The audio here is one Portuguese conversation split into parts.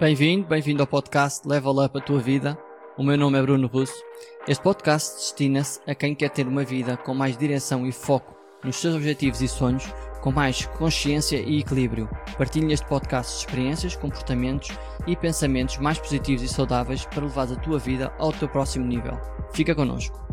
Bem-vindo, bem-vindo ao podcast Level Up a Tua Vida. O meu nome é Bruno Russo. Este podcast destina-se a quem quer ter uma vida com mais direção e foco nos seus objetivos e sonhos, com mais consciência e equilíbrio. Partilhe neste podcast experiências, comportamentos e pensamentos mais positivos e saudáveis para levar a tua vida ao teu próximo nível. Fica connosco.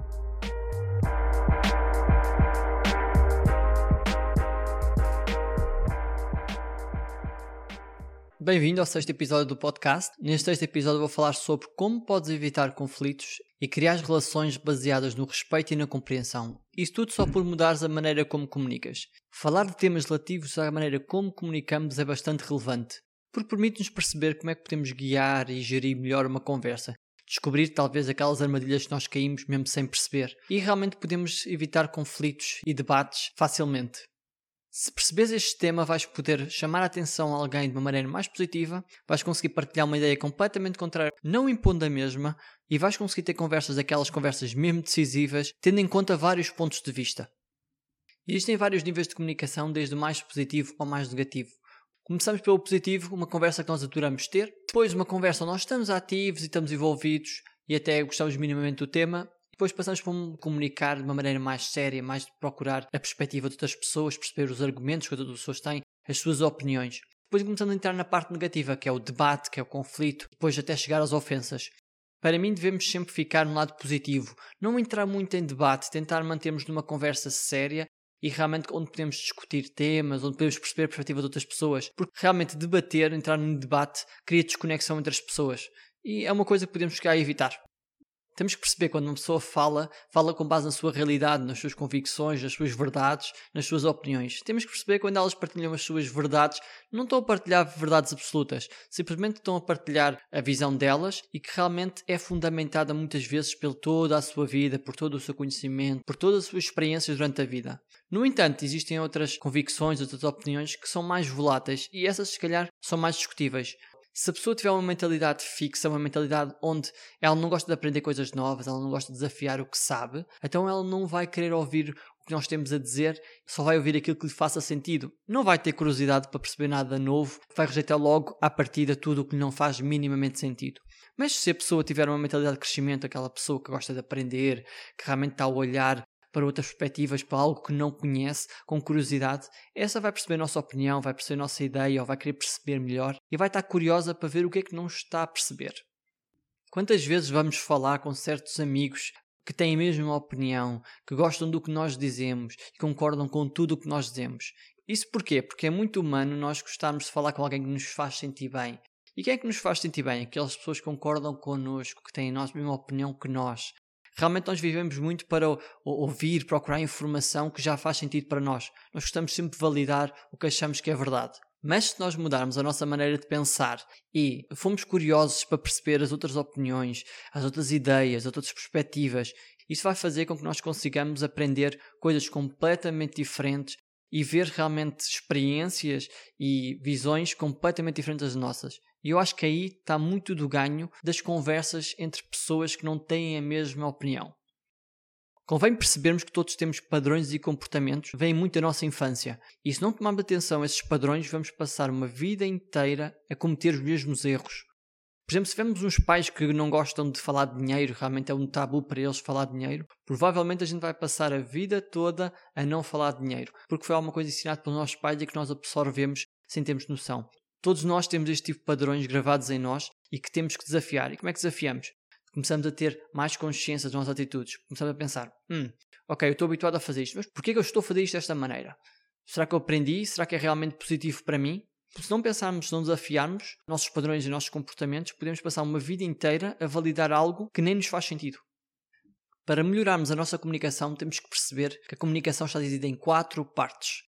Bem-vindo ao sexto episódio do podcast. Neste sexto episódio vou falar sobre como podes evitar conflitos e criar relações baseadas no respeito e na compreensão. Isso tudo só por mudares a maneira como comunicas. Falar de temas relativos à maneira como comunicamos é bastante relevante, porque permite-nos perceber como é que podemos guiar e gerir melhor uma conversa. Descobrir talvez aquelas armadilhas que nós caímos mesmo sem perceber. E realmente podemos evitar conflitos e debates facilmente. Se percebes este tema, vais poder chamar a atenção a alguém de uma maneira mais positiva, vais conseguir partilhar uma ideia completamente contrária, não impondo a mesma, e vais conseguir ter conversas, aquelas conversas mesmo decisivas, tendo em conta vários pontos de vista. Existem vários níveis de comunicação, desde o mais positivo ao mais negativo. Começamos pelo positivo, uma conversa que nós adoramos ter, depois uma conversa onde nós estamos ativos e estamos envolvidos e até gostamos minimamente do tema, depois passamos para comunicar de uma maneira mais séria, mais de procurar a perspectiva de outras pessoas, perceber os argumentos que outras pessoas têm, as suas opiniões. Depois começamos a entrar na parte negativa, que é o debate, que é o conflito, depois até chegar às ofensas. Para mim, devemos sempre ficar no lado positivo, não entrar muito em debate, tentar mantermos numa conversa séria e realmente onde podemos discutir temas, onde podemos perceber a perspectiva de outras pessoas, porque realmente debater, entrar num debate, cria desconexão entre as pessoas. E é uma coisa que podemos chegar a evitar. Temos que perceber quando uma pessoa fala, fala com base na sua realidade, nas suas convicções, nas suas verdades, nas suas opiniões. Temos que perceber quando elas partilham as suas verdades, não estão a partilhar verdades absolutas, simplesmente estão a partilhar a visão delas e que realmente é fundamentada muitas vezes por toda a sua vida, por todo o seu conhecimento, por todas as suas experiências durante a vida. No entanto, existem outras convicções, outras opiniões que são mais voláteis e essas, se calhar, são mais discutíveis. Se a pessoa tiver uma mentalidade fixa, uma mentalidade onde ela não gosta de aprender coisas novas, ela não gosta de desafiar o que sabe, então ela não vai querer ouvir o que nós temos a dizer, só vai ouvir aquilo que lhe faça sentido. Não vai ter curiosidade para perceber nada novo, vai rejeitar logo à partida tudo o que não faz minimamente sentido. Mas se a pessoa tiver uma mentalidade de crescimento, aquela pessoa que gosta de aprender, que realmente está a olhar para outras perspectivas, para algo que não conhece, com curiosidade, essa vai perceber a nossa opinião, vai perceber a nossa ideia ou vai querer perceber melhor e vai estar curiosa para ver o que é que não está a perceber. Quantas vezes vamos falar com certos amigos que têm a mesma opinião, que gostam do que nós dizemos e concordam com tudo o que nós dizemos? Isso porquê? Porque é muito humano nós gostarmos de falar com alguém que nos faz sentir bem. E quem é que nos faz sentir bem? Aquelas pessoas que concordam connosco, que têm a mesma opinião que nós, Realmente nós vivemos muito para ouvir, procurar informação que já faz sentido para nós. Nós gostamos sempre de validar o que achamos que é verdade. Mas se nós mudarmos a nossa maneira de pensar e fomos curiosos para perceber as outras opiniões, as outras ideias, as outras perspectivas, isso vai fazer com que nós consigamos aprender coisas completamente diferentes e ver realmente experiências e visões completamente diferentes das nossas. E eu acho que aí está muito do ganho das conversas entre pessoas que não têm a mesma opinião. Convém percebermos que todos temos padrões e comportamentos que vêm muito da nossa infância. E se não tomarmos atenção a esses padrões, vamos passar uma vida inteira a cometer os mesmos erros. Por exemplo, se vemos uns pais que não gostam de falar de dinheiro, realmente é um tabu para eles falar de dinheiro, provavelmente a gente vai passar a vida toda a não falar de dinheiro, porque foi alguma coisa ensinada pelos nossos pais e que nós absorvemos sem termos noção. Todos nós temos este tipo de padrões gravados em nós e que temos que desafiar. E como é que desafiamos? Começamos a ter mais consciência das nossas atitudes. Começamos a pensar: hum, ok, eu estou habituado a fazer isto, mas porquê que eu estou a fazer isto desta maneira? Será que eu aprendi? Será que é realmente positivo para mim? Se não pensarmos, se não desafiarmos nossos padrões e nossos comportamentos, podemos passar uma vida inteira a validar algo que nem nos faz sentido. Para melhorarmos a nossa comunicação, temos que perceber que a comunicação está dividida em quatro partes: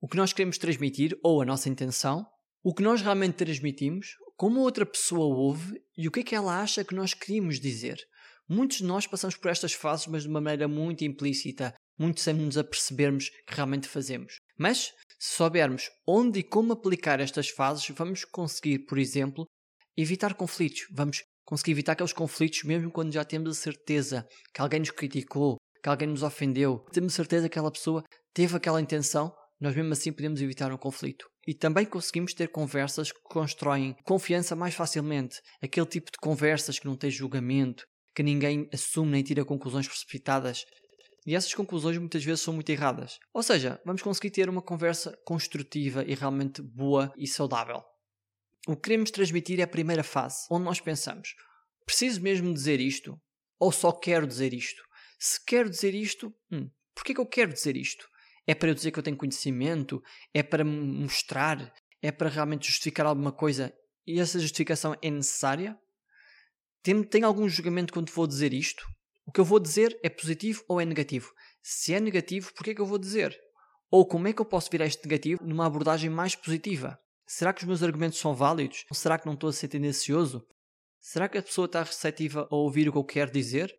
o que nós queremos transmitir ou a nossa intenção, o que nós realmente transmitimos, como outra pessoa ouve e o que é que ela acha que nós queríamos dizer. Muitos de nós passamos por estas fases, mas de uma maneira muito implícita, muito sem nos apercebermos que realmente fazemos. Mas, se soubermos onde e como aplicar estas fases, vamos conseguir, por exemplo, evitar conflitos. Vamos conseguir evitar aqueles conflitos mesmo quando já temos a certeza que alguém nos criticou, que alguém nos ofendeu. Temos certeza que aquela pessoa teve aquela intenção nós mesmo assim podemos evitar um conflito. E também conseguimos ter conversas que constroem confiança mais facilmente. Aquele tipo de conversas que não tem julgamento, que ninguém assume nem tira conclusões precipitadas. E essas conclusões muitas vezes são muito erradas. Ou seja, vamos conseguir ter uma conversa construtiva e realmente boa e saudável. O que queremos transmitir é a primeira fase, onde nós pensamos: preciso mesmo dizer isto? Ou só quero dizer isto? Se quero dizer isto, hum, porquê que eu quero dizer isto? É para eu dizer que eu tenho conhecimento? É para mostrar? É para realmente justificar alguma coisa? E essa justificação é necessária? Tem, tem algum julgamento quando vou dizer isto? O que eu vou dizer é positivo ou é negativo? Se é negativo, porquê que eu vou dizer? Ou como é que eu posso virar este negativo numa abordagem mais positiva? Será que os meus argumentos são válidos? Será que não estou a ser tendencioso? Será que a pessoa está receptiva a ouvir o que eu quero dizer?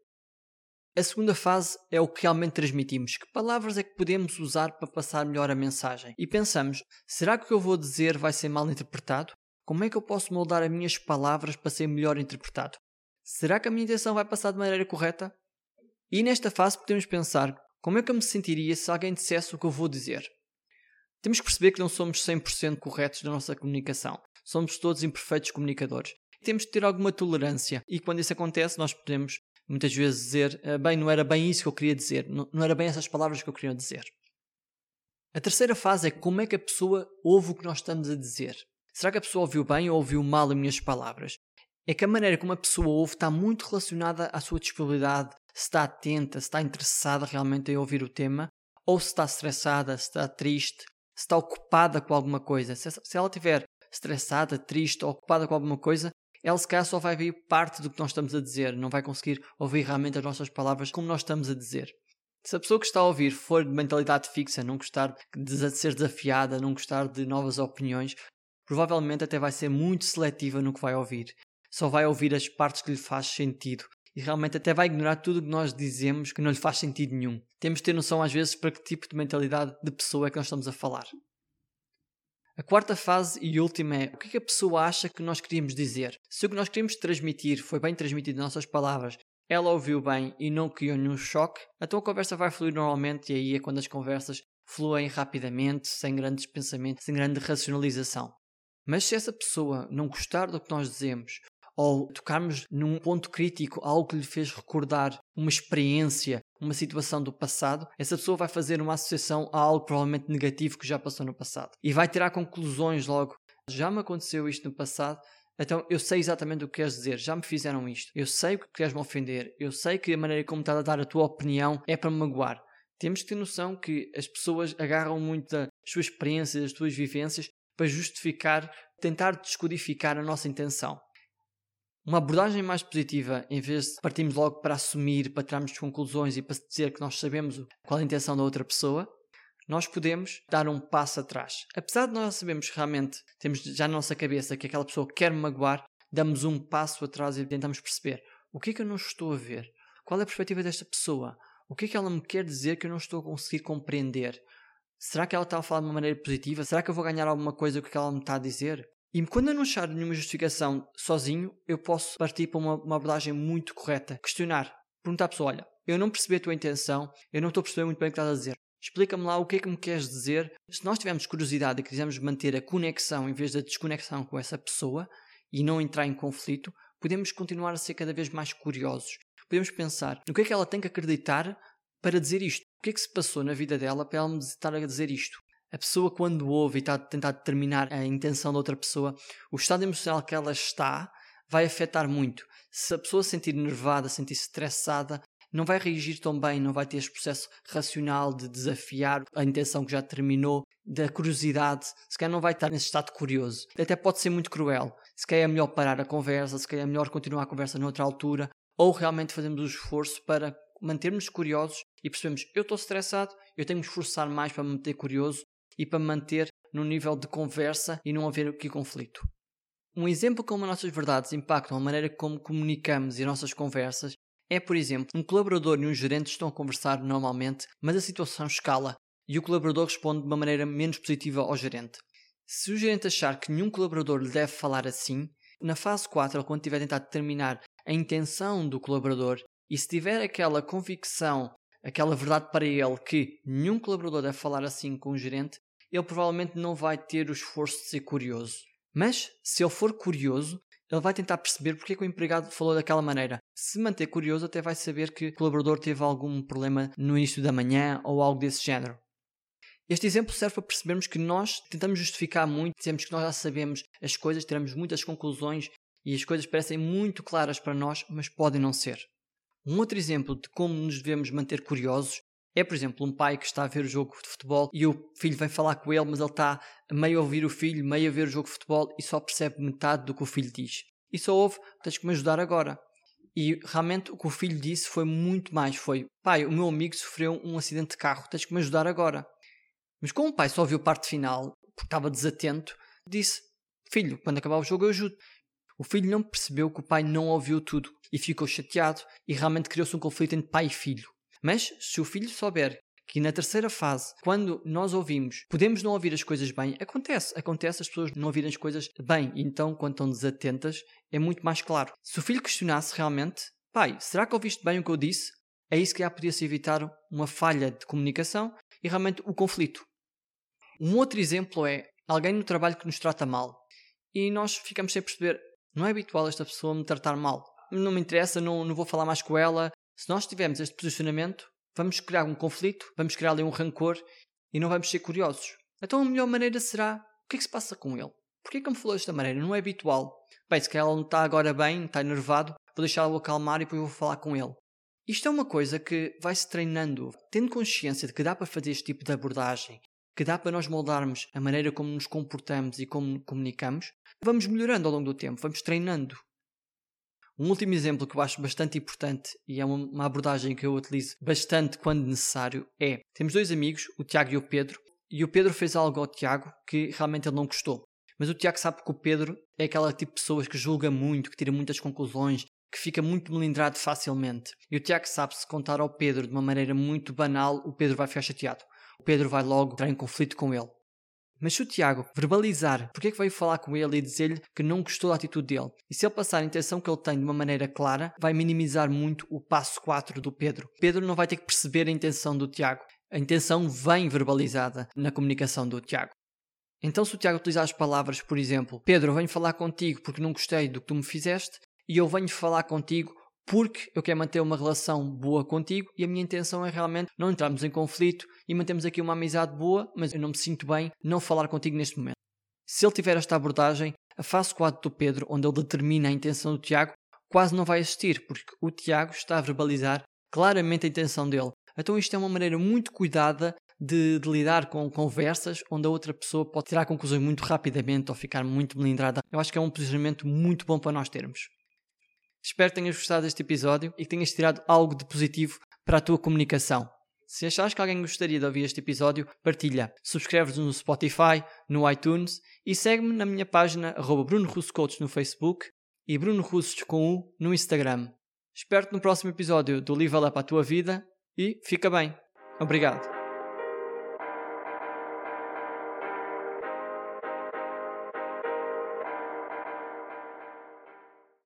A segunda fase é o que realmente transmitimos. Que palavras é que podemos usar para passar melhor a mensagem? E pensamos: será que o que eu vou dizer vai ser mal interpretado? Como é que eu posso moldar as minhas palavras para ser melhor interpretado? Será que a minha intenção vai passar de maneira correta? E nesta fase podemos pensar: como é que eu me sentiria se alguém dissesse o que eu vou dizer? Temos que perceber que não somos 100% corretos na nossa comunicação. Somos todos imperfeitos comunicadores. Temos de ter alguma tolerância e quando isso acontece, nós podemos muitas vezes dizer, ah, bem, não era bem isso que eu queria dizer, não, não era bem essas palavras que eu queria dizer. A terceira fase é como é que a pessoa ouve o que nós estamos a dizer. Será que a pessoa ouviu bem ou ouviu mal as minhas palavras? É que a maneira como a pessoa ouve está muito relacionada à sua disponibilidade, se está atenta, se está interessada realmente em ouvir o tema, ou se está estressada, se está triste, se está ocupada com alguma coisa. Se ela estiver estressada, triste ou ocupada com alguma coisa, ela se calhar só vai ouvir parte do que nós estamos a dizer, não vai conseguir ouvir realmente as nossas palavras como nós estamos a dizer. Se a pessoa que está a ouvir for de mentalidade fixa, não gostar de ser desafiada, não gostar de novas opiniões, provavelmente até vai ser muito seletiva no que vai ouvir. Só vai ouvir as partes que lhe faz sentido e realmente até vai ignorar tudo o que nós dizemos que não lhe faz sentido nenhum. Temos de ter noção às vezes para que tipo de mentalidade de pessoa é que nós estamos a falar. A quarta fase e última é o que, é que a pessoa acha que nós queríamos dizer. Se o que nós queríamos transmitir foi bem transmitido em nossas palavras, ela ouviu bem e não criou nenhum choque, então a conversa vai fluir normalmente e aí é quando as conversas fluem rapidamente, sem grandes pensamentos, sem grande racionalização. Mas se essa pessoa não gostar do que nós dizemos, ou tocarmos num ponto crítico, algo que lhe fez recordar uma experiência, uma situação do passado, essa pessoa vai fazer uma associação a algo provavelmente negativo que já passou no passado. E vai tirar conclusões logo. Já me aconteceu isto no passado, então eu sei exatamente o que queres dizer, já me fizeram isto, eu sei que queres me ofender, eu sei que a maneira como estás a dar a tua opinião é para me magoar. Temos que ter noção que as pessoas agarram muito das suas experiências, das suas vivências para justificar, tentar descodificar a nossa intenção. Uma abordagem mais positiva, em vez de partirmos logo para assumir, para tirarmos conclusões e para dizer que nós sabemos qual é a intenção da outra pessoa, nós podemos dar um passo atrás. Apesar de nós sabermos realmente, temos já na nossa cabeça que aquela pessoa quer me magoar, damos um passo atrás e tentamos perceber o que é que eu não estou a ver, qual é a perspectiva desta pessoa, o que é que ela me quer dizer que eu não estou a conseguir compreender. Será que ela está a falar de uma maneira positiva? Será que eu vou ganhar alguma coisa com o que ela me está a dizer? E quando eu não achar nenhuma justificação sozinho, eu posso partir para uma, uma abordagem muito correta. Questionar. Perguntar à pessoa: olha, eu não percebi a tua intenção, eu não estou a perceber muito bem o que estás a dizer. Explica-me lá o que é que me queres dizer. Se nós tivermos curiosidade e quisermos manter a conexão em vez da desconexão com essa pessoa e não entrar em conflito, podemos continuar a ser cada vez mais curiosos. Podemos pensar no que é que ela tem que acreditar para dizer isto. O que é que se passou na vida dela para ela me estar a dizer isto? A pessoa, quando ouve e está a tentar determinar a intenção da outra pessoa, o estado emocional que ela está vai afetar muito. Se a pessoa se sentir nervada, sentir-se estressada, não vai reagir tão bem, não vai ter este processo racional de desafiar a intenção que já terminou, da curiosidade, se calhar não vai estar nesse estado curioso. Até pode ser muito cruel. Se calhar é melhor parar a conversa, se calhar é melhor continuar a conversa noutra altura, ou realmente fazemos o esforço para mantermos curiosos e percebemos eu estou estressado, eu tenho que esforçar mais para me manter curioso e para manter no nível de conversa e não haver aqui conflito. Um exemplo como as nossas verdades impactam a maneira como comunicamos e as nossas conversas é, por exemplo, um colaborador e um gerente estão a conversar normalmente, mas a situação escala e o colaborador responde de uma maneira menos positiva ao gerente. Se o gerente achar que nenhum colaborador lhe deve falar assim, na fase 4, quando tiver a tentar determinar a intenção do colaborador e se tiver aquela convicção aquela verdade para ele que nenhum colaborador deve falar assim com o gerente, ele provavelmente não vai ter o esforço de ser curioso. Mas, se ele for curioso, ele vai tentar perceber porque é que o empregado falou daquela maneira. Se manter curioso, até vai saber que o colaborador teve algum problema no início da manhã ou algo desse género. Este exemplo serve para percebermos que nós tentamos justificar muito, dizemos que nós já sabemos as coisas, tiramos muitas conclusões e as coisas parecem muito claras para nós, mas podem não ser. Um outro exemplo de como nos devemos manter curiosos é, por exemplo, um pai que está a ver o jogo de futebol e o filho vem falar com ele, mas ele está meio a ouvir o filho, meio a ver o jogo de futebol e só percebe metade do que o filho diz. E só ouve, tens que me ajudar agora. E realmente o que o filho disse foi muito mais: foi pai, o meu amigo sofreu um acidente de carro, tens que me ajudar agora. Mas como o pai só ouviu a parte final, porque estava desatento, disse: Filho, quando acabar o jogo eu ajudo. O filho não percebeu que o pai não ouviu tudo e ficou chateado e realmente criou-se um conflito entre pai e filho. Mas se o filho souber que na terceira fase, quando nós ouvimos, podemos não ouvir as coisas bem, acontece, acontece as pessoas não ouvirem as coisas bem, então quando estão desatentas é muito mais claro. Se o filho questionasse realmente, pai, será que ouviste bem o que eu disse? É isso que já podia-se evitar uma falha de comunicação e realmente o conflito. Um outro exemplo é alguém no trabalho que nos trata mal e nós ficamos sem perceber, não é habitual esta pessoa me tratar mal, não me interessa, não, não vou falar mais com ela, se nós tivermos este posicionamento, vamos criar um conflito, vamos criar ali um rancor e não vamos ser curiosos. Então a melhor maneira será: o que é que se passa com ele? Porquê que me falou desta maneira? Não é habitual. Bem, se calhar ele não está agora bem, está enervado, vou deixá-lo acalmar e depois vou falar com ele. Isto é uma coisa que vai-se treinando, tendo consciência de que dá para fazer este tipo de abordagem, que dá para nós moldarmos a maneira como nos comportamos e como comunicamos, vamos melhorando ao longo do tempo, vamos treinando. Um último exemplo que eu acho bastante importante e é uma abordagem que eu utilizo bastante quando necessário é: temos dois amigos, o Tiago e o Pedro, e o Pedro fez algo ao Tiago que realmente ele não gostou. Mas o Tiago sabe que o Pedro é aquela tipo de pessoas que julga muito, que tira muitas conclusões, que fica muito melindrado facilmente. E o Tiago sabe se contar ao Pedro de uma maneira muito banal, o Pedro vai ficar chateado. Pedro vai logo entrar em conflito com ele. Mas se o Tiago verbalizar porque é que veio falar com ele e dizer-lhe que não gostou da atitude dele, e se ele passar a intenção que ele tem de uma maneira clara, vai minimizar muito o passo 4 do Pedro. Pedro não vai ter que perceber a intenção do Tiago. A intenção vem verbalizada na comunicação do Tiago. Então, se o Tiago utilizar as palavras, por exemplo, Pedro, eu venho falar contigo porque não gostei do que tu me fizeste, e eu venho falar contigo porque eu quero manter uma relação boa contigo e a minha intenção é realmente não entrarmos em conflito e mantermos aqui uma amizade boa, mas eu não me sinto bem não falar contigo neste momento. Se ele tiver esta abordagem, a fase 4 do Pedro, onde ele determina a intenção do Tiago, quase não vai existir, porque o Tiago está a verbalizar claramente a intenção dele. Então isto é uma maneira muito cuidada de, de, lidar com conversas onde a outra pessoa pode tirar conclusões muito rapidamente ou ficar muito melindrada. Eu acho que é um posicionamento muito bom para nós termos. Espero que tenhas gostado deste episódio e que tenhas tirado algo de positivo para a tua comunicação. Se achares que alguém gostaria de ouvir este episódio, partilha. Subscreve-nos no Spotify, no iTunes e segue-me na minha página Bruno Russo Coach no Facebook e Bruno Russos com U no Instagram. Espero-te no próximo episódio do Level Up a tua vida e fica bem. Obrigado.